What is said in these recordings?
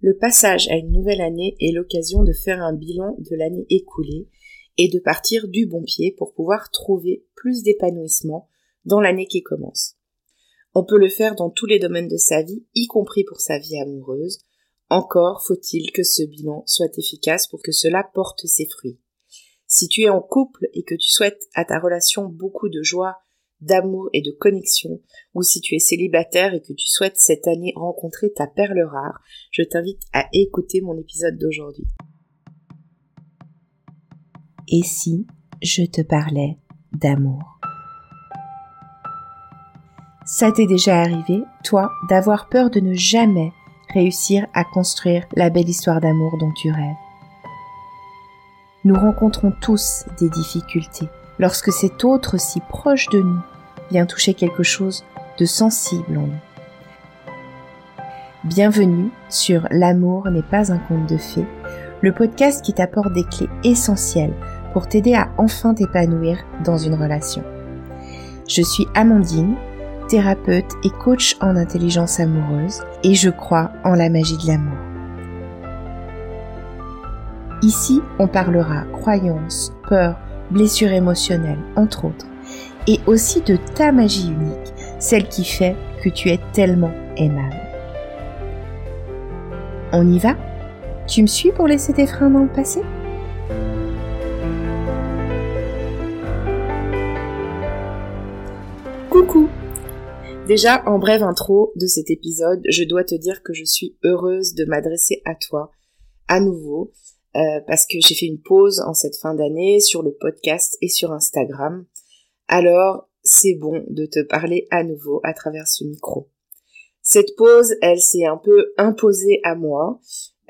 Le passage à une nouvelle année est l'occasion de faire un bilan de l'année écoulée et de partir du bon pied pour pouvoir trouver plus d'épanouissement dans l'année qui commence. On peut le faire dans tous les domaines de sa vie, y compris pour sa vie amoureuse. Encore faut-il que ce bilan soit efficace pour que cela porte ses fruits. Si tu es en couple et que tu souhaites à ta relation beaucoup de joie, d'amour et de connexion, ou si tu es célibataire et que tu souhaites cette année rencontrer ta perle rare, je t'invite à écouter mon épisode d'aujourd'hui. Et si je te parlais d'amour? Ça t'est déjà arrivé, toi, d'avoir peur de ne jamais réussir à construire la belle histoire d'amour dont tu rêves? Nous rencontrons tous des difficultés lorsque cet autre si proche de nous vient toucher quelque chose de sensible en nous. Bienvenue sur L'amour n'est pas un conte de fées, le podcast qui t'apporte des clés essentielles pour t'aider à enfin t'épanouir dans une relation. Je suis Amandine, thérapeute et coach en intelligence amoureuse et je crois en la magie de l'amour. Ici, on parlera croyances, peurs, blessures émotionnelles, entre autres, et aussi de ta magie unique, celle qui fait que tu es tellement aimable. On y va? Tu me suis pour laisser tes freins dans le passé? Coucou Déjà, en brève intro de cet épisode, je dois te dire que je suis heureuse de m'adresser à toi à nouveau euh, parce que j'ai fait une pause en cette fin d'année sur le podcast et sur Instagram. Alors, c'est bon de te parler à nouveau à travers ce micro. Cette pause, elle s'est un peu imposée à moi.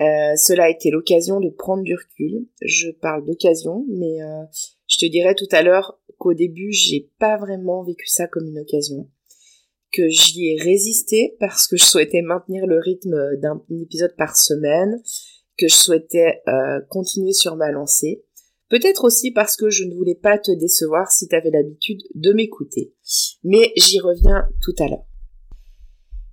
Euh, cela a été l'occasion de prendre du recul. Je parle d'occasion, mais euh, je te dirai tout à l'heure qu'au début, j'ai pas vraiment vécu ça comme une occasion que j'y ai résisté parce que je souhaitais maintenir le rythme d'un épisode par semaine, que je souhaitais euh, continuer sur ma lancée. Peut-être aussi parce que je ne voulais pas te décevoir si tu avais l'habitude de m'écouter. Mais j'y reviens tout à l'heure.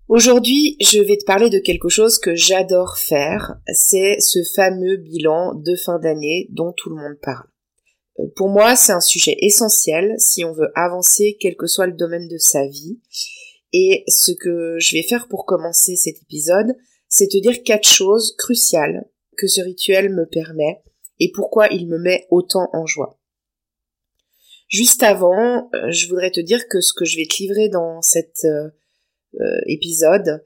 Aujourd'hui, je vais te parler de quelque chose que j'adore faire, c'est ce fameux bilan de fin d'année dont tout le monde parle. Euh, pour moi, c'est un sujet essentiel si on veut avancer quel que soit le domaine de sa vie. Et ce que je vais faire pour commencer cet épisode, c'est te dire quatre choses cruciales que ce rituel me permet et pourquoi il me met autant en joie. Juste avant, euh, je voudrais te dire que ce que je vais te livrer dans cet euh, euh, épisode,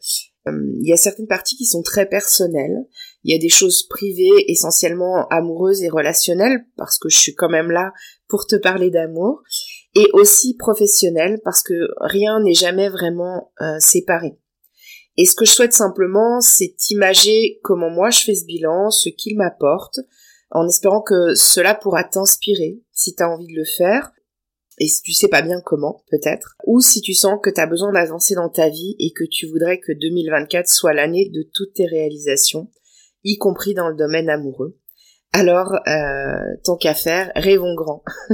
il y a certaines parties qui sont très personnelles. Il y a des choses privées, essentiellement amoureuses et relationnelles, parce que je suis quand même là pour te parler d'amour, et aussi professionnelles, parce que rien n'est jamais vraiment séparé. Et ce que je souhaite simplement, c'est imager comment moi je fais ce bilan, ce qu'il m'apporte, en espérant que cela pourra t'inspirer si tu as envie de le faire, et si tu sais pas bien comment, peut-être, ou si tu sens que tu as besoin d'avancer dans ta vie et que tu voudrais que 2024 soit l'année de toutes tes réalisations, y compris dans le domaine amoureux. Alors, euh, tant qu'à faire, rêvons grand.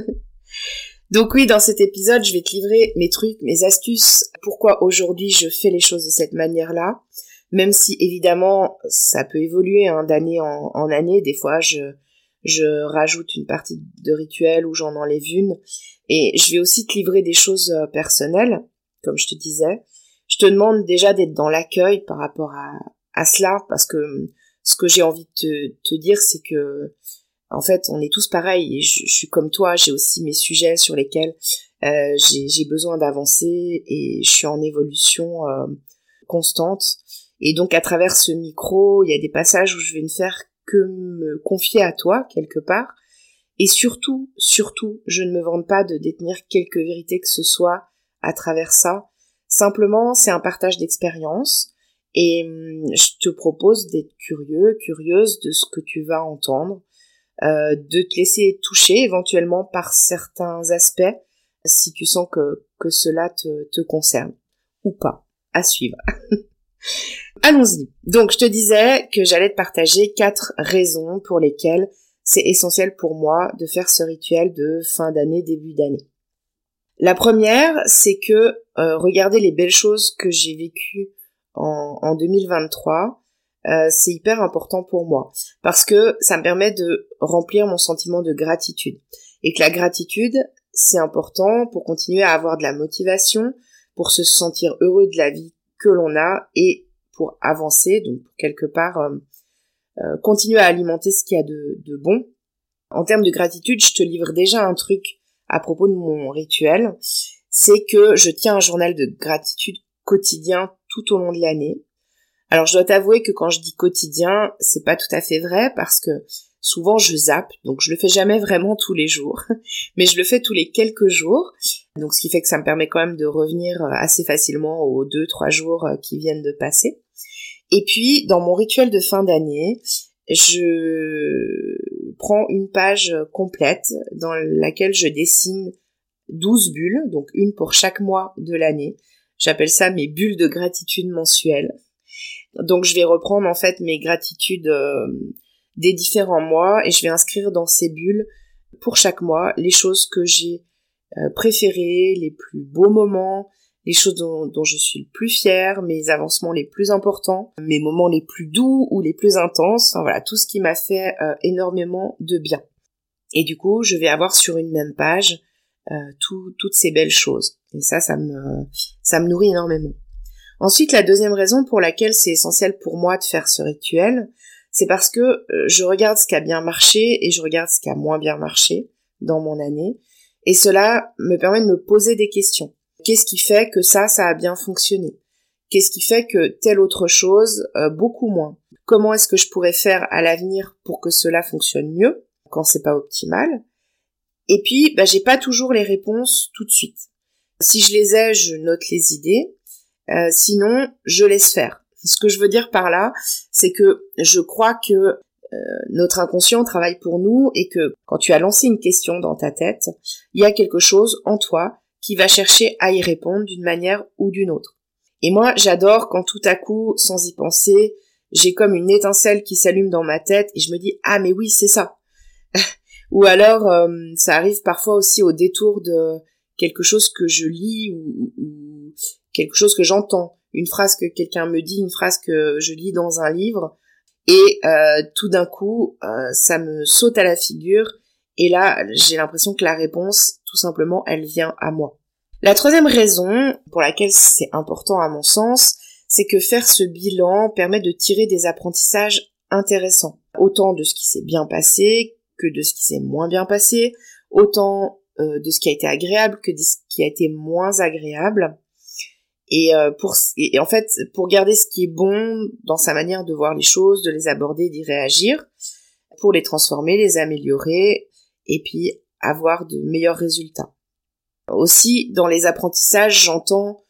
Donc oui, dans cet épisode, je vais te livrer mes trucs, mes astuces, pourquoi aujourd'hui je fais les choses de cette manière-là, même si évidemment ça peut évoluer hein, d'année en, année. Des fois, je, je rajoute une partie de rituel ou j'en enlève une. Et je vais aussi te livrer des choses euh, personnelles, comme je te disais. Je te demande déjà d'être dans l'accueil par rapport à, à cela, parce que ce que j'ai envie de te, te dire, c'est que en fait, on est tous pareils je, suis comme toi, j'ai aussi mes sujets sur lesquels euh, j'ai besoin d'avancer et je suis en évolution euh, constante. Et donc à travers ce micro, il y a des passages où je vais ne faire que me confier à toi quelque part. Et surtout, surtout, je ne me vante pas de détenir quelque vérité que ce soit à travers ça. Simplement, c'est un partage d'expérience. Et hum, je te propose d'être curieux, curieuse de ce que tu vas entendre, euh, de te laisser toucher éventuellement par certains aspects si tu sens que, que cela te, te concerne ou pas. À suivre. Allons-y. Donc je te disais que j'allais te partager quatre raisons pour lesquelles c'est essentiel pour moi de faire ce rituel de fin d'année, début d'année. La première, c'est que euh, regardez les belles choses que j'ai vécues en, en 2023 euh, c'est hyper important pour moi parce que ça me permet de remplir mon sentiment de gratitude et que la gratitude c'est important pour continuer à avoir de la motivation, pour se sentir heureux de la vie que l'on a et pour avancer, donc quelque part euh, euh, continuer à alimenter ce qu'il y a de, de bon. En termes de gratitude, je te livre déjà un truc à propos de mon rituel, c'est que je tiens un journal de gratitude quotidien tout au long de l'année. Alors je dois t'avouer que quand je dis quotidien, c'est pas tout à fait vrai parce que souvent je zappe, donc je le fais jamais vraiment tous les jours, mais je le fais tous les quelques jours. Donc ce qui fait que ça me permet quand même de revenir euh, assez facilement aux deux trois jours euh, qui viennent de passer. Et puis dans mon rituel de fin d'année, je prends une page complète dans laquelle je dessine 12 bulles, donc une pour chaque mois de l'année. J'appelle ça mes bulles de gratitude mensuelles. Donc je vais reprendre en fait mes gratitudes euh, des différents mois et je vais inscrire dans ces bulles pour chaque mois les choses que j'ai euh, préférées, les plus beaux moments, les choses dont, je suis le plus fière, mes avancements les plus importants, mes moments les plus doux ou les plus intenses, enfin voilà, tout ce qui m'a fait euh, énormément de bien. Et du coup, je vais avoir sur une même page euh, toutes ces belles choses. Et ça, ça me, ça me nourrit énormément. Ensuite, la deuxième raison pour laquelle c'est essentiel pour moi de faire ce rituel, c'est parce que euh, je regarde ce qui a bien marché et je regarde ce qui a moins bien marché dans mon année. Et cela me permet de me poser des questions. Qu'est-ce qui fait que ça, ça a bien fonctionné? Qu'est-ce qui fait que telle autre chose, euh, beaucoup moins? Comment est-ce que je pourrais faire à l'avenir pour que cela fonctionne mieux quand c'est pas optimal? Et puis, bah, j'ai pas toujours les réponses tout de suite. Si je les ai, je note les idées. Euh, sinon, je laisse faire. Ce que je veux dire par là, c'est que je crois que euh, notre inconscient travaille pour nous et que quand tu as lancé une question dans ta tête, il y a quelque chose en toi qui va chercher à y répondre d'une manière ou d'une autre. Et moi, j'adore quand tout à coup, sans y penser, j'ai comme une étincelle qui s'allume dans ma tête et je me dis ah mais oui c'est ça. ou alors euh, ça arrive parfois aussi au détour de quelque chose que je lis ou, ou quelque chose que j'entends, une phrase que quelqu'un me dit, une phrase que je lis dans un livre et euh, tout d'un coup euh, ça me saute à la figure et là j'ai l'impression que la réponse tout simplement elle vient à moi. La troisième raison pour laquelle c'est important à mon sens, c'est que faire ce bilan permet de tirer des apprentissages intéressants, autant de ce qui s'est bien passé que de ce qui s'est moins bien passé, autant euh, de ce qui a été agréable que de ce qui a été moins agréable. Et, euh, pour, et en fait, pour garder ce qui est bon dans sa manière de voir les choses, de les aborder, d'y réagir, pour les transformer, les améliorer, et puis avoir de meilleurs résultats. Aussi, dans les apprentissages, j'entends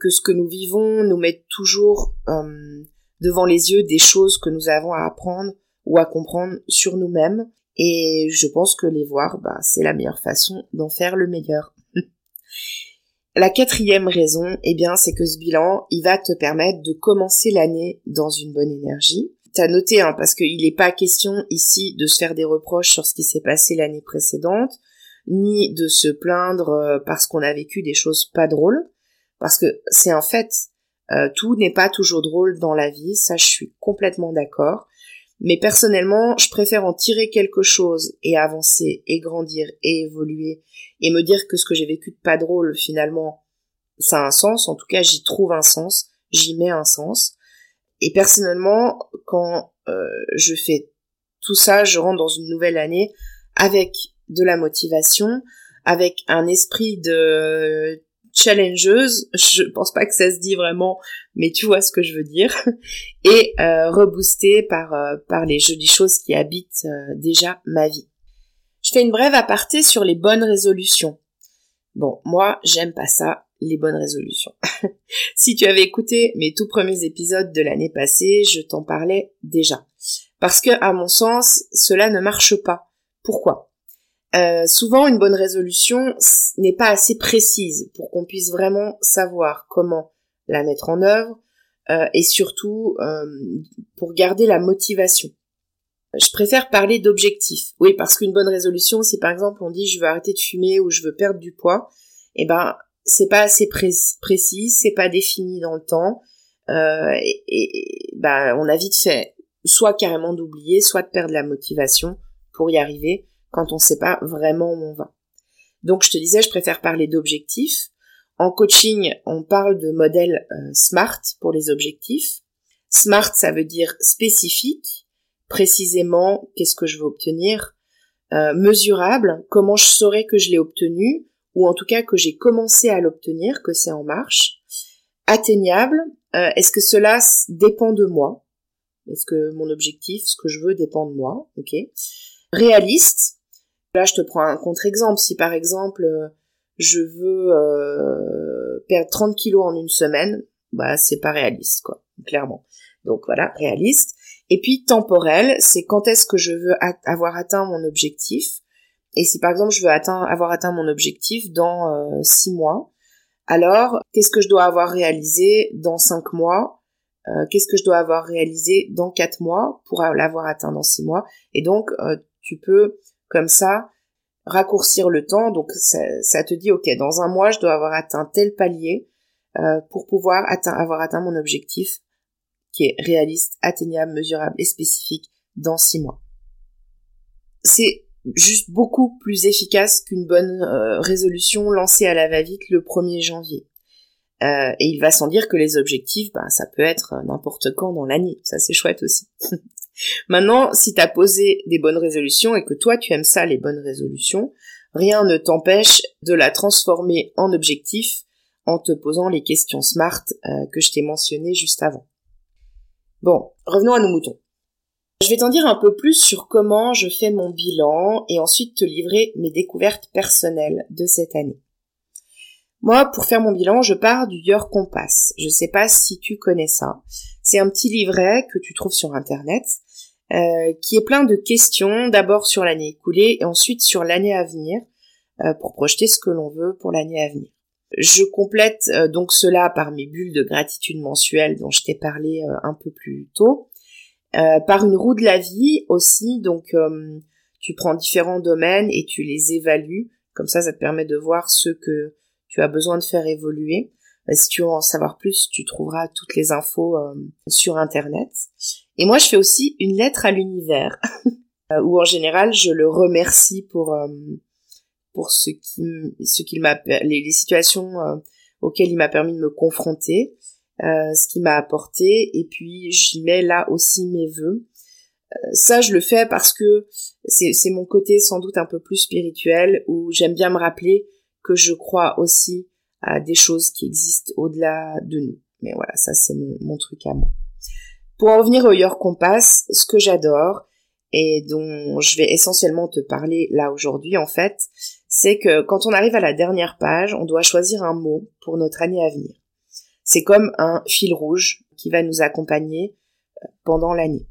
que ce que nous vivons nous met toujours euh, devant les yeux des choses que nous avons à apprendre ou à comprendre sur nous-mêmes. Et je pense que les voir, bah, c'est la meilleure façon d'en faire le meilleur. La quatrième raison, eh bien, c'est que ce bilan, il va te permettre de commencer l'année dans une bonne énergie. T'as noté, hein, parce qu'il n'est pas question ici de se faire des reproches sur ce qui s'est passé l'année précédente, ni de se plaindre euh, parce qu'on a vécu des choses pas drôles, parce que c'est un fait, euh, tout n'est pas toujours drôle dans la vie, ça je suis complètement d'accord. Mais personnellement, je préfère en tirer quelque chose et avancer et grandir et évoluer et me dire que ce que j'ai vécu de pas drôle finalement, ça a un sens. En tout cas, j'y trouve un sens, j'y mets un sens. Et personnellement, quand euh, je fais tout ça, je rentre dans une nouvelle année avec de la motivation, avec un esprit de challengeuse, je pense pas que ça se dit vraiment, mais tu vois ce que je veux dire, et euh, reboosté par euh, par les jolies choses qui habitent euh, déjà ma vie. Je fais une brève aparté sur les bonnes résolutions. Bon, moi, j'aime pas ça, les bonnes résolutions. si tu avais écouté mes tout premiers épisodes de l'année passée, je t'en parlais déjà. Parce que, à mon sens, cela ne marche pas. Pourquoi? Euh, souvent, une bonne résolution n'est pas assez précise pour qu'on puisse vraiment savoir comment la mettre en œuvre euh, et surtout euh, pour garder la motivation. Je préfère parler d'objectifs. Oui, parce qu'une bonne résolution, si par exemple on dit je veux arrêter de fumer ou je veux perdre du poids, eh ben c'est pas assez précis, c'est pas défini dans le temps. euh, et, et bah, on a vite fait soit carrément d'oublier, soit de perdre la motivation pour y arriver quand on ne sait pas vraiment où on va. Donc je te disais, je préfère parler d'objectifs. En coaching, on parle de modèle euh, SMART pour les objectifs. SMART, ça veut dire spécifique, précisément qu'est-ce que je veux obtenir, euh, mesurable, comment je saurais que je l'ai obtenu, ou en tout cas que j'ai commencé à l'obtenir, que c'est en marche, atteignable, euh, est-ce que cela dépend de moi? Est-ce que mon objectif, ce que je veux dépend de moi? Ok. Réaliste. Là, je te prends un contre-exemple. Si par exemple, euh, je veux euh, perdre 30 kilos en une semaine, bah c'est pas réaliste, quoi, clairement. Donc voilà, réaliste. Et puis temporel, c'est quand est-ce que je veux avoir atteint mon objectif. Et si par exemple je veux avoir atteint mon objectif dans 6 mois, alors, qu'est-ce que je dois avoir réalisé dans cinq mois euh, Qu'est-ce que je dois avoir réalisé dans quatre mois pour l'avoir atteint dans six mois? Et donc, euh, tu peux, comme ça, raccourcir le temps. Donc, ça, te dit, OK, dans un mois, je dois avoir atteint tel palier euh, pour pouvoir avoir atteint mon objectif qui est réaliste, atteignable, mesurable et spécifique dans six mois. C'est juste beaucoup plus efficace qu'une bonne euh, résolution lancée à la va-vite le 1er janvier. Euh, et il va sans dire que les objectifs, ben, ça peut être n'importe quand dans l'année. Ça, c'est chouette aussi. Maintenant, si tu as posé des bonnes résolutions et que toi, tu aimes ça, les bonnes résolutions, rien ne t'empêche de la transformer en objectif en te posant les questions SMART euh, que je t'ai mentionnées juste avant. Bon, revenons à nos moutons. Je vais t'en dire un peu plus sur comment je fais mon bilan et ensuite te livrer mes découvertes personnelles de cette année. Moi, pour faire mon bilan, je pars du Your Compass. Je sais pas si tu connais ça. C'est un petit livret que tu trouves sur Internet, euh, qui est plein de questions, d'abord sur l'année écoulée et ensuite sur l'année à venir, euh, pour projeter ce que l'on veut pour l'année à venir. Je complète euh, donc cela par mes bulles de gratitude mensuelles dont je t'ai parlé un peu plus tôt. Par une roue de la vie aussi. Donc, tu prends différents domaines et tu les évalues. Comme ça, ça te permet de voir ce que tu as besoin de faire évoluer. Euh, si tu veux en savoir plus, tu trouveras toutes les infos sur Internet. Et moi, je fais aussi une lettre à l'univers, où en général, je le remercie pour pour ce qui ce qu'il m'a les, les, situations auxquelles il m'a permis de me confronter euh, ce qui m'a apporté, et puis j'y mets là aussi mes vœux. Euh, ça, je le fais parce que c'est mon côté sans doute un peu plus spirituel, où j'aime bien me rappeler que je crois aussi des choses qui existent au-delà de nous. Mais voilà, ça c'est mon, mon, truc à moi. Pour en revenir au Your Compass, ce que j'adore, et dont je vais essentiellement te parler là aujourd'hui en fait, c'est que quand on arrive à la dernière page, on doit choisir un mot pour notre année à venir. C'est comme un fil rouge qui va nous accompagner euh, pendant l'année.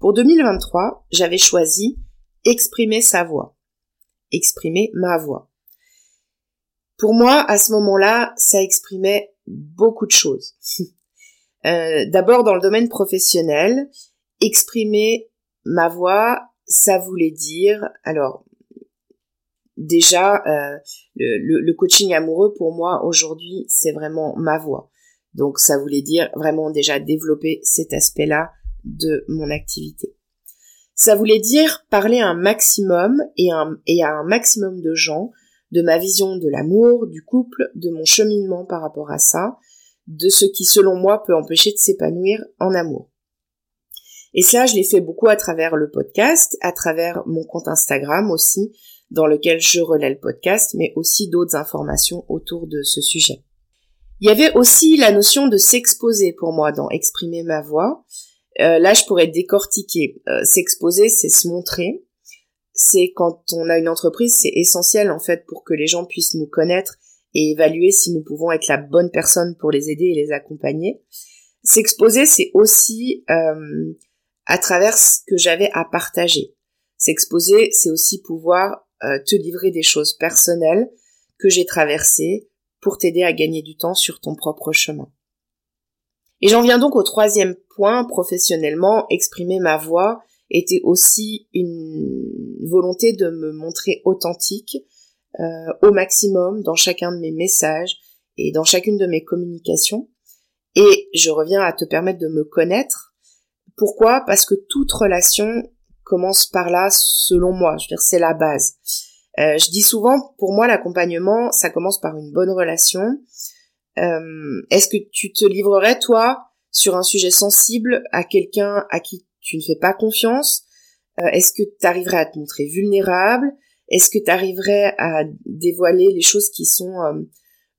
Pour 2023, j'avais choisi exprimer sa voix, exprimer ma voix. Pour moi, à ce moment-là, ça exprimait beaucoup de choses. euh, D'abord, dans le domaine professionnel, exprimer ma voix, ça voulait dire, alors déjà, euh, le, coaching amoureux pour moi aujourd'hui, c'est vraiment ma voix. Donc ça voulait dire vraiment déjà développer cet aspect-là de mon activité. Ça voulait dire parler un maximum et à un maximum de gens de ma vision de l'amour, du couple, de mon cheminement par rapport à ça, de ce qui selon moi peut empêcher de s'épanouir en amour. Et cela, je l'ai fait beaucoup à travers le podcast, à travers mon compte Instagram aussi, dans lequel je relais le podcast, mais aussi d'autres informations autour de ce sujet. Il y avait aussi la notion de s'exposer pour moi dans exprimer ma voix. Euh, là, je pourrais décortiquer. Euh, s'exposer, c'est se montrer. C'est quand on a une entreprise, c'est essentiel en fait pour que les gens puissent nous connaître et évaluer si nous pouvons être la bonne personne pour les aider et les accompagner. S'exposer, c'est aussi euh, à travers ce que j'avais à partager. S'exposer, c'est aussi pouvoir te livrer des choses personnelles que j'ai traversées, pour t'aider à gagner du temps sur ton propre chemin. Et j'en viens donc au troisième point, professionnellement, exprimer ma voix était aussi une volonté de me montrer authentique euh, au maximum dans chacun de mes messages et dans chacune de mes communications. Et je reviens à te permettre de me connaître. Pourquoi? Parce que toute relation commence par là, selon moi. Je veux dire, c'est la base. Euh, je dis souvent, pour moi, l'accompagnement, ça commence par une bonne relation. Euh, Est-ce que tu te livrerais, toi, sur un sujet sensible à quelqu'un à qui tu ne fais pas confiance euh, Est-ce que tu arriverais à te montrer vulnérable? Est-ce que tu arriverais à dévoiler les choses qui sont euh,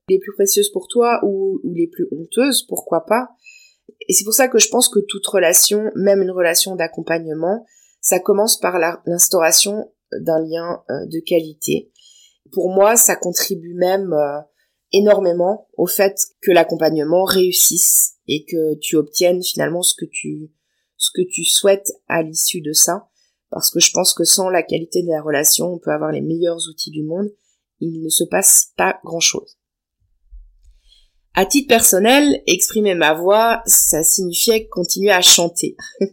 les plus précieuses pour toi ou, ou les plus honteuses? Pourquoi pas? Et c'est pour ça que je pense que toute relation, même une relation d'accompagnement, ça commence par l'instauration d'un lien euh, de qualité. Pour moi, ça contribue même euh, énormément au fait que l'accompagnement réussisse et que tu obtiennes finalement ce que tu ce que tu souhaites à l'issue de ça parce que je pense que sans la qualité de la relation, on peut avoir les meilleurs outils du monde, il ne se passe pas grand-chose. À titre personnel, exprimer ma voix, ça signifiait continuer à chanter.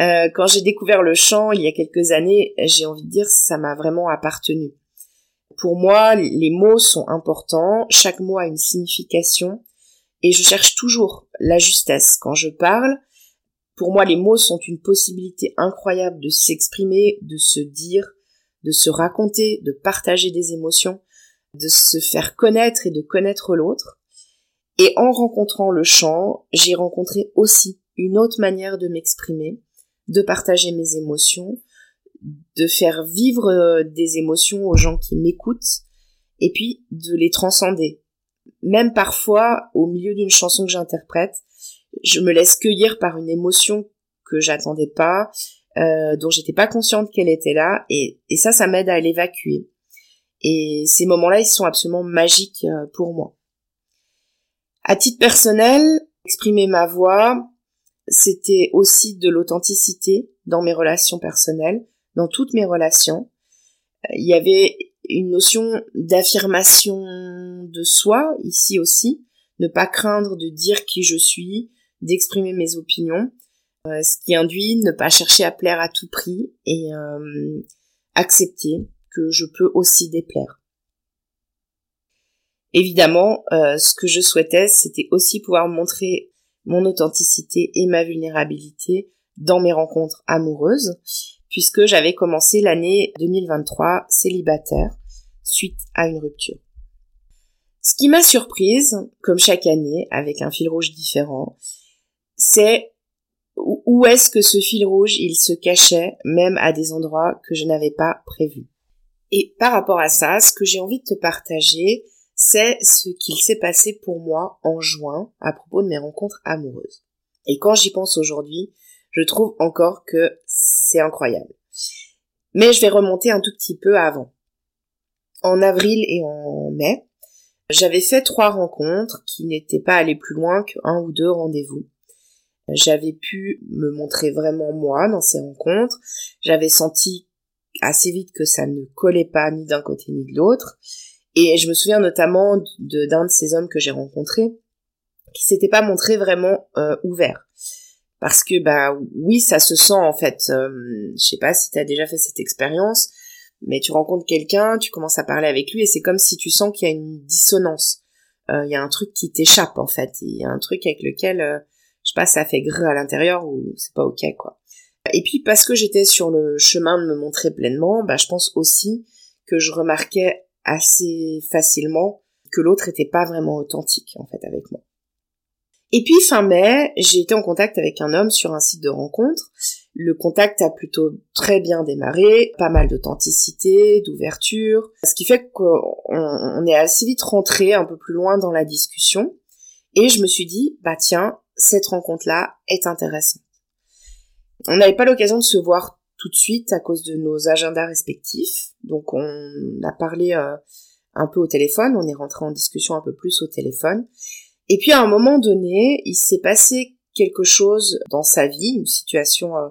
Euh, quand j'ai découvert le chant il y a quelques années, j'ai envie de dire ça m'a vraiment appartenu. Pour moi, les mots sont importants, chaque mot a une signification, et je cherche toujours la justesse. Quand je parle, pour moi, les mots sont une possibilité incroyable de s'exprimer, de se dire, de se raconter, de partager des émotions, de se faire connaître et de connaître l'autre. Et en rencontrant le chant, j'ai rencontré aussi une autre manière de m'exprimer, de partager mes émotions, de faire vivre euh, des émotions aux gens qui m'écoutent, et puis de les transcender. Même parfois, au milieu d'une chanson que j'interprète, je me laisse cueillir par une émotion que j'attendais pas, euh, dont j'étais pas consciente qu'elle était là, et, et ça, ça m'aide à l'évacuer. Et ces moments-là, ils sont absolument magiques euh, pour moi. À titre personnel, exprimer ma voix, c'était aussi de l'authenticité dans mes relations personnelles, dans toutes mes relations. Il y avait une notion d'affirmation de soi ici aussi, ne pas craindre de dire qui je suis, d'exprimer mes opinions, euh, ce qui induit ne pas chercher à plaire à tout prix et euh, accepter que je peux aussi déplaire. Évidemment, euh, ce que je souhaitais, c'était aussi pouvoir montrer mon authenticité et ma vulnérabilité dans mes rencontres amoureuses, puisque j'avais commencé l'année 2023 célibataire suite à une rupture. Ce qui m'a surprise, comme chaque année, avec un fil rouge différent, c'est où est-ce que ce fil rouge, il se cachait, même à des endroits que je n'avais pas prévus. Et par rapport à ça, ce que j'ai envie de te partager, c'est ce qu'il s'est passé pour moi en juin à propos de mes rencontres amoureuses. Et quand j'y pense aujourd'hui, je trouve encore que c'est incroyable. Mais je vais remonter un tout petit peu avant. En avril et en mai, j'avais fait trois rencontres qui n'étaient pas allées plus loin qu'un ou deux rendez-vous. J'avais pu me montrer vraiment moi dans ces rencontres. J'avais senti assez vite que ça ne collait pas ni d'un côté ni de l'autre. Et je me souviens notamment de d'un de ces hommes que j'ai rencontrés qui s'était pas montré vraiment euh, ouvert. Parce que bah oui, ça se sent en fait. Euh, je sais pas si tu as déjà fait cette expérience, mais tu rencontres quelqu'un, tu commences à parler avec lui et c'est comme si tu sens qu'il y a une dissonance. Euh, il y a un truc qui t'échappe en fait. Il y a un truc avec lequel euh, sais pas, ça fait gré à l'intérieur ou c'est pas ok quoi. Et puis parce que j'étais sur le chemin de me montrer pleinement, bah je pense aussi que je remarquais assez facilement que l'autre était pas vraiment authentique en fait avec moi. Et puis fin mai, j'ai été en contact avec un homme sur un site de rencontre. Le contact a plutôt très bien démarré, pas mal d'authenticité, d'ouverture, ce qui fait qu'on est assez vite rentré un peu plus loin dans la discussion. Et je me suis dit, bah tiens, cette rencontre-là est intéressante. On n'avait pas l'occasion de se voir tout de suite à cause de nos agendas respectifs. Donc on a parlé euh, un peu au téléphone, on est rentré en discussion un peu plus au téléphone. Et puis à un moment donné, il s'est passé quelque chose dans sa vie, une situation euh,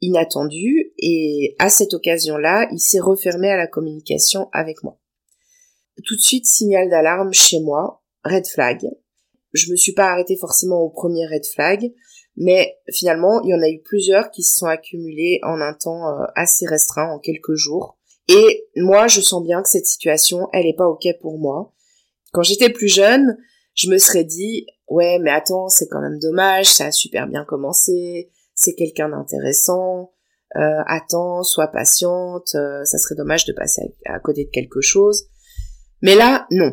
inattendue, et à cette occasion-là, il s'est refermé à la communication avec moi. Tout de suite, signal d'alarme chez moi, red flag. Je me suis pas arrêtée forcément au premier red flag, mais finalement, il y en a eu plusieurs qui se sont accumulés en un temps euh, assez restreint, en quelques jours. Et moi, je sens bien que cette situation, elle est pas ok pour moi. Quand j'étais plus jeune, je me serais dit ouais mais attends c'est quand même dommage ça a super bien commencé c'est quelqu'un d'intéressant euh, attends sois patiente euh, ça serait dommage de passer à, côté de quelque chose mais là non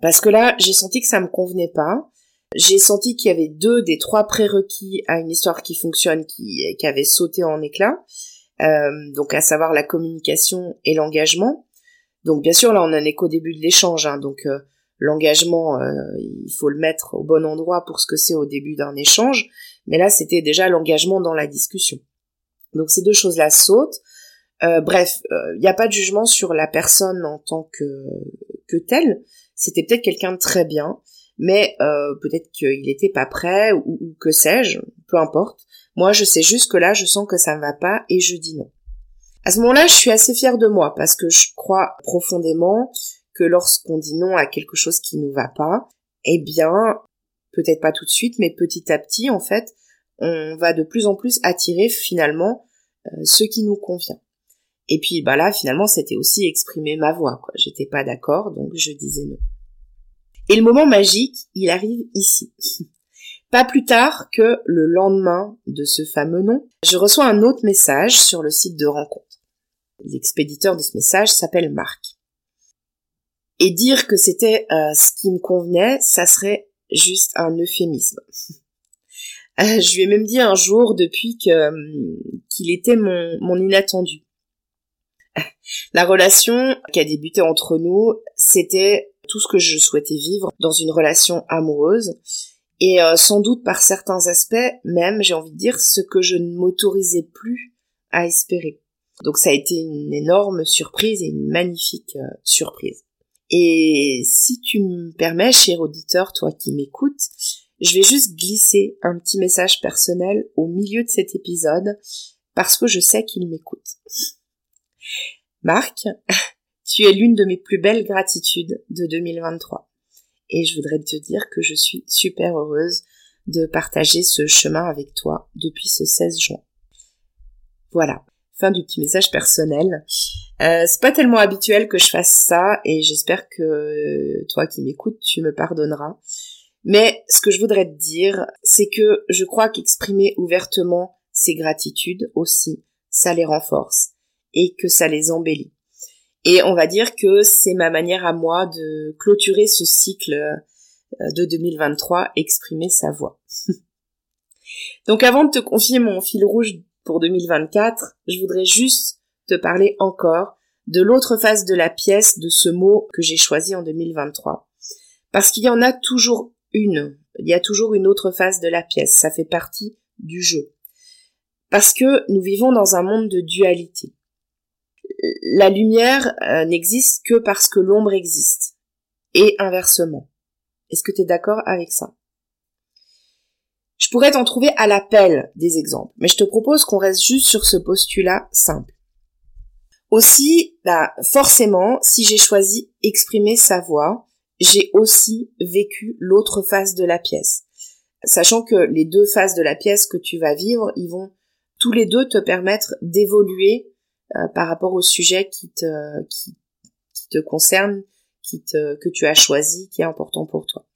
parce que là j'ai senti que ça me convenait pas j'ai senti qu'il y avait deux des trois prérequis à une histoire qui fonctionne qui, qui avaient sauté en éclats euh, donc à savoir la communication et l'engagement donc bien sûr là on en est qu'au début de l'échange hein, donc euh, l'engagement, euh, il faut le mettre au bon endroit pour ce que c'est au début d'un échange, mais là c'était déjà l'engagement dans la discussion. Donc ces deux choses-là sautent. Euh, bref, il euh, n'y a pas de jugement sur la personne en tant que, que telle. C'était peut-être quelqu'un de très bien, mais peut-être qu'il n'était pas prêt ou, ou que sais-je, peu importe. Moi, je sais juste que là, je sens que ça ne va pas et je dis non. À ce moment-là, je suis assez fière de moi parce que je crois profondément que lorsqu'on dit non à quelque chose qui nous va pas, eh bien, peut-être pas tout de suite, mais petit à petit, en fait, on va de plus en plus attirer finalement euh, ce qui nous convient. Et puis bah là, finalement, c'était aussi exprimer ma voix. Quoi. J'étais pas d'accord, donc je disais non. Et le moment magique, il arrive ici. Pas plus tard que le lendemain de ce fameux nom, je reçois un autre message sur le site de rencontre. L'expéditeur de ce message s'appelle Marc. Et dire que c'était euh, ce qui me convenait, ça serait juste un euphémisme. Euh, je lui ai même dit un jour depuis que euh, qu'il était mon, mon inattendu. La relation qui a débuté entre nous, c'était tout ce que je souhaitais vivre dans une relation amoureuse. Et sans doute par certains aspects, même, j'ai envie de dire, ce que je ne m'autorisais plus à espérer. Donc ça a été une énorme surprise et une magnifique surprise. Et si tu me permets, cher auditeur, toi qui m'écoutes, je vais juste glisser un petit message personnel au milieu de cet épisode parce que je sais qu'il m'écoute. Marc, tu es l'une de mes plus belles gratitudes de 2023. Et je voudrais te dire que je suis super heureuse de partager ce chemin avec toi depuis ce 16 juin. Voilà. Fin du petit message personnel. Euh, c'est pas tellement habituel que je fasse ça et j'espère que toi qui m'écoutes, tu me pardonneras. Mais ce que je voudrais te dire, c'est que je crois qu'exprimer ouvertement ces gratitudes aussi, ça les renforce et que ça les embellit. Et on va dire que c'est ma manière à moi de clôturer ce cycle euh, de 2023, exprimer sa voix. Donc avant de te confier mon fil rouge pour 2024, je voudrais juste te parler encore de l'autre face de la pièce de ce mot que j'ai choisi en 2023. Parce qu'il y en a toujours une, il y a toujours une autre face de la pièce, ça fait partie du jeu. Parce que nous vivons dans un monde de dualité. La lumière euh, n'existe que parce que l'ombre existe. Et inversement. Est-ce que tu es d'accord avec ça? Je pourrais t'en trouver à l'appel des exemples, mais je te propose qu'on reste juste sur ce postulat simple. Aussi, bah, forcément, si j'ai choisi exprimer sa voix, j'ai aussi vécu l'autre face de la pièce. Sachant que les deux faces de la pièce que tu vas vivre, ils vont tous les deux te permettre d'évoluer euh, par rapport au sujet qui te, qui, te concerne, qui te, que tu as choisi, qui est important pour toi.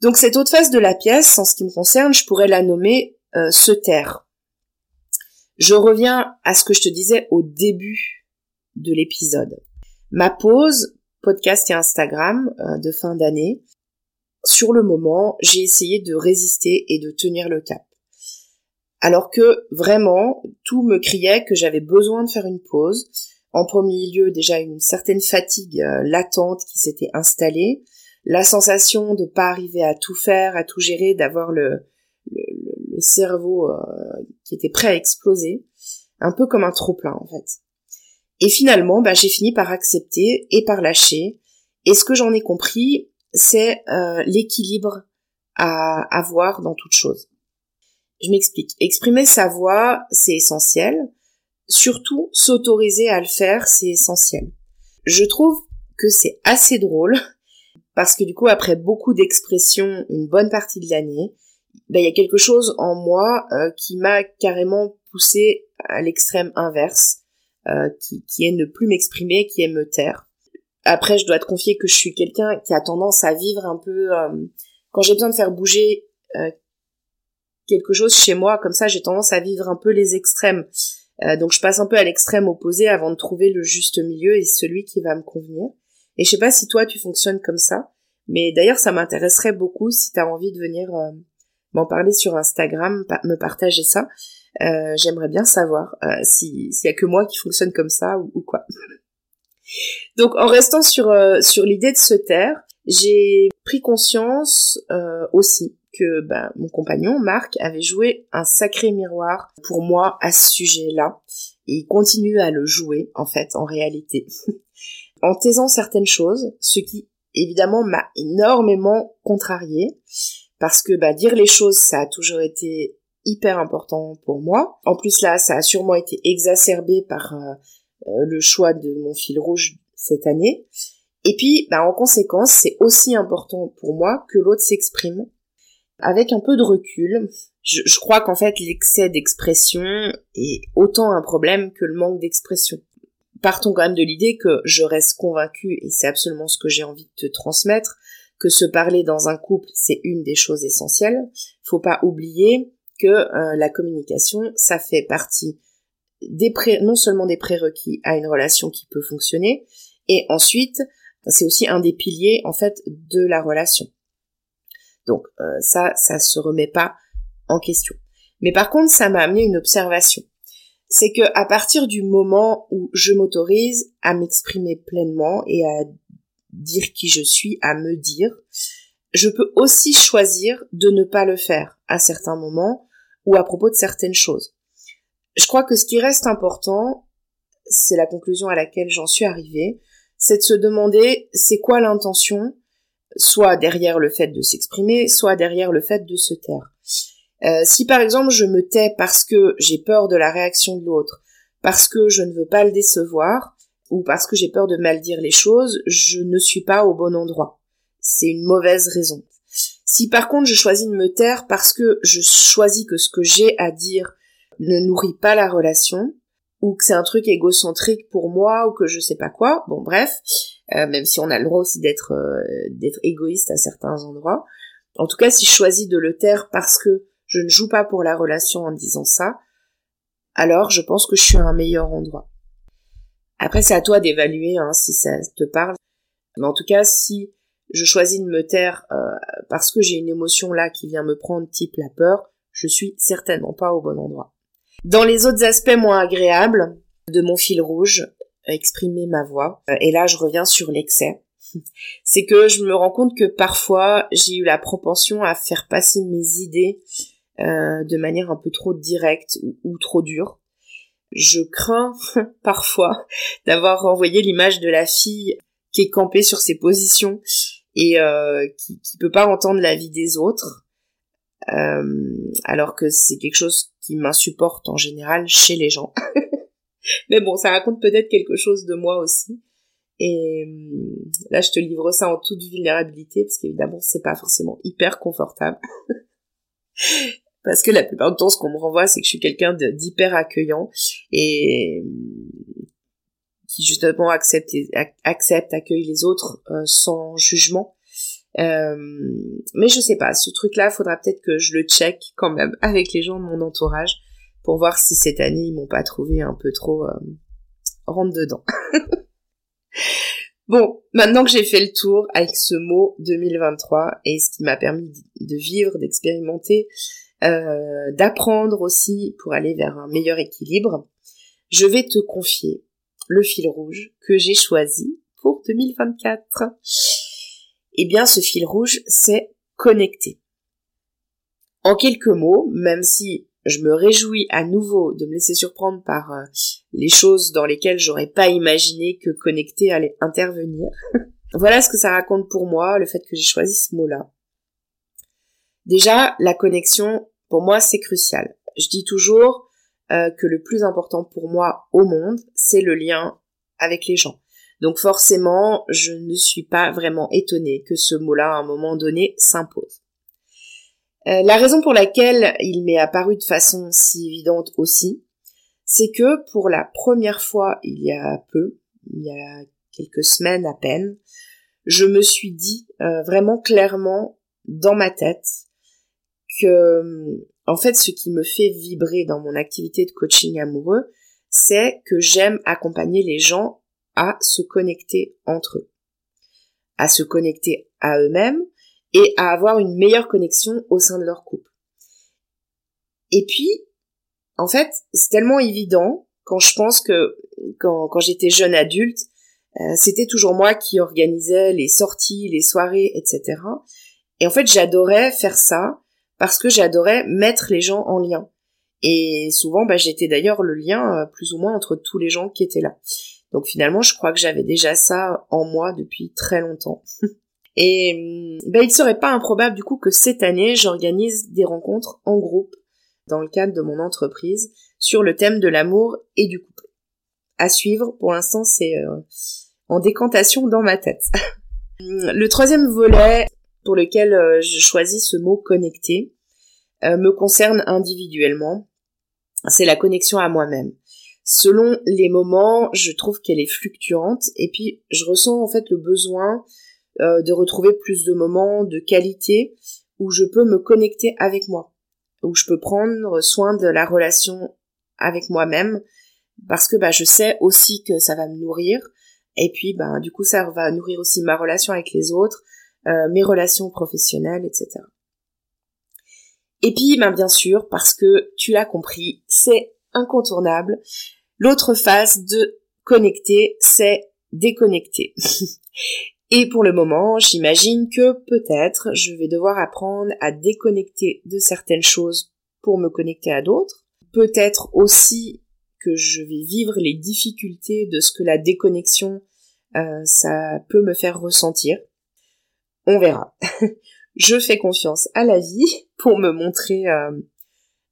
Donc cette autre face de la pièce, en ce qui me concerne, je pourrais la nommer euh, se taire. Je reviens à ce que je te disais au début de l'épisode. Ma pause, podcast et Instagram euh, de fin d'année, sur le moment, j'ai essayé de résister et de tenir le cap. Alors que vraiment, tout me criait que j'avais besoin de faire une pause. En premier lieu, déjà une certaine fatigue euh, latente qui s'était installée, la sensation de pas arriver à tout faire, à tout gérer, d'avoir le, cerveau euh, qui était prêt à exploser, un peu comme un trop plein en fait. Et finalement, bah, j'ai fini par accepter et par lâcher. Et ce que j'en ai compris, c'est euh, l'équilibre à avoir dans toute chose. Je m'explique. Exprimer sa voix, c'est essentiel. Surtout, s'autoriser à le faire, c'est essentiel. Je trouve que c'est assez drôle parce que du coup, après beaucoup d'expressions une bonne partie de l'année, ben, il y a quelque chose en moi euh, qui m'a carrément poussé à l'extrême inverse, euh, qui, qui est ne plus m'exprimer, qui est me taire. Après, je dois te confier que je suis quelqu'un qui a tendance à vivre un peu... Euh, quand j'ai besoin de faire bouger euh, quelque chose chez moi, comme ça, j'ai tendance à vivre un peu les extrêmes. Euh, donc je passe un peu à l'extrême opposé avant de trouver le juste milieu et celui qui va me convenir. Et je sais pas si toi tu fonctionnes comme ça, mais d'ailleurs ça m'intéresserait beaucoup si tu as envie de venir m'en parler sur Instagram, me partager ça. J'aimerais bien savoir s'il y a que moi qui fonctionne comme ça ou, ou quoi. Donc en restant sur euh, sur l'idée de se taire, j'ai pris conscience euh, aussi que bah, mon compagnon Marc avait joué un sacré miroir pour moi à ce sujet-là et il continue à le jouer en fait en réalité en taisant certaines choses, ce qui évidemment m'a énormément contrarié parce que bah, dire les choses ça a toujours été hyper important pour moi. En plus là, ça a sûrement été exacerbé par euh, euh, le choix de mon fil rouge cette année. Et puis, bah, en conséquence, c'est aussi important pour moi que l'autre s'exprime avec un peu de recul. Je, crois qu'en fait, l'excès d'expression est autant un problème que le manque d'expression. Partons quand même de l'idée que je reste convaincue, et c'est absolument ce que j'ai envie de te transmettre, que se parler dans un couple, c'est une des choses essentielles. Faut pas oublier que euh, la communication, ça fait partie non seulement des prérequis à une relation qui peut fonctionner, et ensuite, c'est aussi un des piliers en fait de la relation. Donc euh, ça, ça se remet pas en question. Mais par contre, ça m'a amené une observation. C'est que à partir du moment où je m'autorise à m'exprimer pleinement et à dire qui je suis, à me dire, je peux aussi choisir de ne pas le faire à certains moments ou à propos de certaines choses je crois que ce qui reste important, c'est la conclusion à laquelle j'en suis arrivée, c'est de se demander c'est quoi l'intention, soit derrière le fait de s'exprimer, soit derrière le fait de se taire. Euh, si par exemple je me tais parce que j'ai peur de la réaction de l'autre, parce que je ne veux pas le décevoir, ou parce que j'ai peur de mal dire les choses, je ne suis pas au bon endroit. C'est une mauvaise raison. Si par contre je choisis de me taire parce que je choisis que ce que j'ai à dire ne nourrit pas la relation, ou que c'est un truc égocentrique pour moi, ou que je sais pas quoi. Bon, bref, euh, même si on a le droit aussi d'être euh, d'être égoïste à certains endroits. En tout cas, si je choisis de le taire parce que je ne joue pas pour la relation en disant ça, alors je pense que je suis à un meilleur endroit. Après, c'est à toi d'évaluer hein, si ça te parle. Mais en tout cas, si je choisis de me taire euh, parce que j'ai une émotion là qui vient me prendre, type la peur, je suis certainement pas au bon endroit. Dans les autres aspects moins agréables de mon fil rouge, exprimer ma voix, euh, et là je reviens sur l'excès, c'est que je me rends compte que parfois j'ai eu la propension à faire passer mes idées euh, de manière un peu trop directe ou, trop dure. Je crains parfois d'avoir renvoyé l'image de la fille qui est campée sur ses positions et euh, qui, qui peut pas entendre la vie des autres, alors que c'est quelque chose qui m'insupporte en général chez les gens. Mais bon, ça raconte peut-être quelque chose de moi aussi. Et hum, là, je te livre ça en toute vulnérabilité parce qu'évidemment, c'est pas forcément hyper confortable. parce que la plupart du temps, ce qu'on me renvoie, c'est que je suis quelqu'un d'hyper accueillant et hum, qui justement accepte, accepte, accueille les autres euh, sans jugement. Euh, mais je sais pas, ce truc-là, faudra peut-être que je le check quand même avec les gens de mon entourage pour voir si cette année ils m'ont pas trouvé un peu trop euh, rentre dedans. bon, maintenant que j'ai fait le tour avec ce mot 2023 et ce qui m'a permis de vivre, d'expérimenter, euh, d'apprendre aussi pour aller vers un meilleur équilibre, je vais te confier le fil rouge que j'ai choisi pour 2024 eh bien ce fil rouge, c'est connecter. En quelques mots, même si je me réjouis à nouveau de me laisser surprendre par euh, les choses dans lesquelles j'aurais pas imaginé que connecter allait intervenir. voilà ce que ça raconte pour moi, le fait que j'ai choisi ce mot-là. Déjà, la connexion, pour moi, c'est crucial. Je dis toujours euh, que le plus important pour moi au monde, c'est le lien avec les gens. Donc forcément, je ne suis pas vraiment étonnée que ce mot-là, à un moment donné, s'impose. Euh, la raison pour laquelle il m'est apparu de façon si évidente aussi, c'est que pour la première fois il y a peu, il y a quelques semaines à peine, je me suis dit euh, vraiment clairement dans ma tête que en fait ce qui me fait vibrer dans mon activité de coaching amoureux, c'est que j'aime accompagner les gens à se connecter entre eux, à se connecter à eux-mêmes et à avoir une meilleure connexion au sein de leur couple. Et puis, en fait, c'est tellement évident quand je pense que quand, quand j'étais jeune adulte, euh, c'était toujours moi qui organisais les sorties, les soirées, etc. Et en fait, j'adorais faire ça parce que j'adorais mettre les gens en lien. Et souvent, bah, j'étais d'ailleurs le lien euh, plus ou moins entre tous les gens qui étaient là. Donc finalement, je crois que j'avais déjà ça en moi depuis très longtemps. Et bah, il serait pas improbable du coup que cette année, j'organise des rencontres en groupe dans le cadre de mon entreprise sur le thème de l'amour et du couple. À suivre, pour l'instant, c'est euh, en décantation dans ma tête. le troisième volet pour lequel euh, je choisis ce mot connecté euh, me concerne individuellement. C'est la connexion à moi-même. Selon les moments, je trouve qu'elle est fluctuante et puis je ressens en fait le besoin de retrouver plus de moments de qualité où je peux me connecter avec moi, où je peux prendre soin de la relation avec moi-même parce que bah, je sais aussi que ça va me nourrir et puis bah, du coup ça va nourrir aussi ma relation avec les autres, euh, mes relations professionnelles, etc. Et puis bah, bien sûr parce que tu l'as compris, c'est incontournable. L'autre phase de connecter, c'est déconnecter. Et pour le moment, j'imagine que peut-être je vais devoir apprendre à déconnecter de certaines choses pour me connecter à d'autres. Peut-être aussi que je vais vivre les difficultés de ce que la déconnexion euh, ça peut me faire ressentir. On verra. je fais confiance à la vie pour me montrer euh,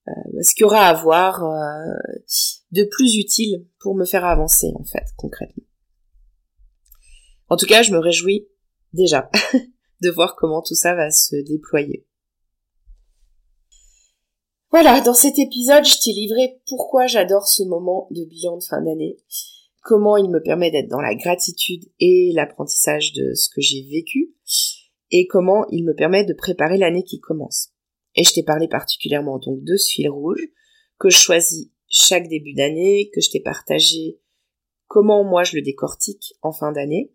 euh, ce qu'il y aura à voir de plus utile pour me faire avancer en fait concrètement. En tout cas, je me réjouis déjà de voir comment tout ça va se déployer. Voilà, dans cet épisode, je t'ai livré pourquoi j'adore ce moment de bilan de fin d'année, comment il me permet d'être dans la gratitude et l'apprentissage de ce que j'ai vécu, et comment il me permet de préparer l'année qui commence. Et je t'ai parlé particulièrement donc de ce fil rouge que je choisis chaque début d'année, que je t'ai partagé comment moi je le décortique en fin d'année,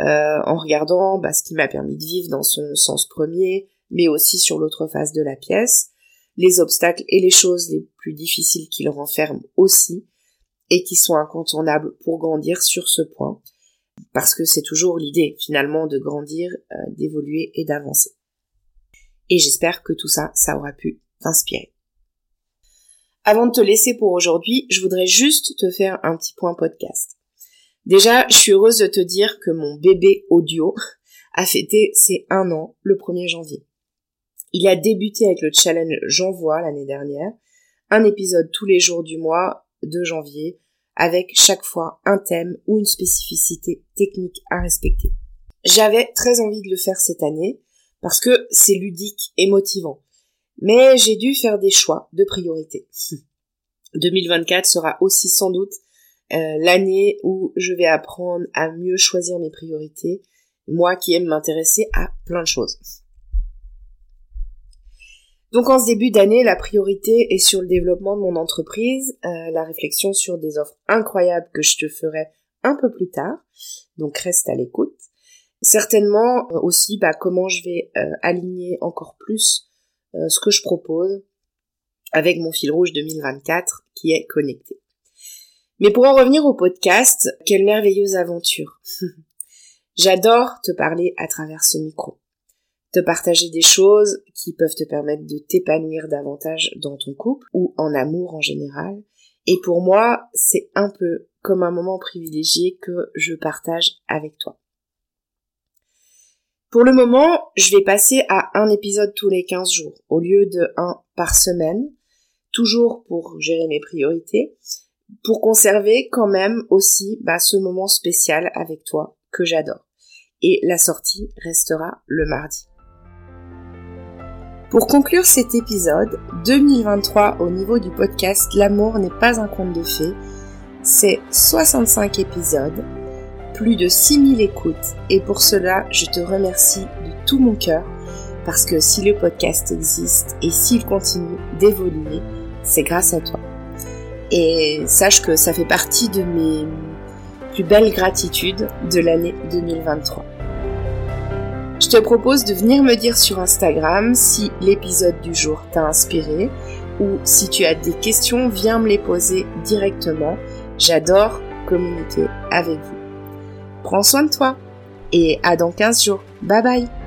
euh, en regardant bah, ce qui m'a permis de vivre dans son sens premier, mais aussi sur l'autre face de la pièce, les obstacles et les choses les plus difficiles qu'il renferme aussi, et qui sont incontournables pour grandir sur ce point, parce que c'est toujours l'idée finalement de grandir, euh, d'évoluer et d'avancer. Et j'espère que tout ça, ça aura pu t'inspirer. Avant de te laisser pour aujourd'hui, je voudrais juste te faire un petit point podcast. Déjà, je suis heureuse de te dire que mon bébé audio a fêté ses un an le 1er janvier. Il a débuté avec le challenge J'envoie l'année dernière, un épisode tous les jours du mois de janvier, avec chaque fois un thème ou une spécificité technique à respecter. J'avais très envie de le faire cette année, parce que c'est ludique et motivant. Mais j'ai dû faire des choix de priorité. 2024 sera aussi sans doute euh, l'année où je vais apprendre à mieux choisir mes priorités, moi qui aime m'intéresser à plein de choses. Donc en ce début d'année, la priorité est sur le développement de mon entreprise, euh, la réflexion sur des offres incroyables que je te ferai un peu plus tard, donc reste à l'écoute. Certainement euh, aussi bah, comment je vais aligner encore plus ce que je propose avec mon fil rouge 2024 qui est connecté. Mais pour en revenir au podcast, quelle merveilleuse aventure. J'adore te parler à travers ce micro. Te partager des choses qui peuvent te permettre de t'épanouir davantage dans ton couple ou en amour en général. Et pour moi, c'est un peu comme un moment privilégié que je partage avec toi. Pour le moment, je vais passer à un épisode tous les 15 jours au lieu de un par semaine, toujours pour gérer mes priorités pour conserver quand même aussi bah, ce moment spécial avec toi que j'adore. Et la sortie restera le mardi. Pour conclure cet épisode, 2023 au niveau du podcast L'amour n'est pas un conte de fées, c'est 65 épisodes, plus de 6000 écoutes et pour cela, je te remercie de tout mon cœur parce que si le podcast existe et s'il continue d'évoluer, c'est grâce à toi. Et sache que ça fait partie de mes plus belles gratitudes de l'année 2023. Je te propose de venir me dire sur Instagram si l'épisode du jour t'a inspiré ou si tu as des questions, viens me les poser directement. J'adore communiquer avec vous. Prends soin de toi et à dans 15 jours. Bye bye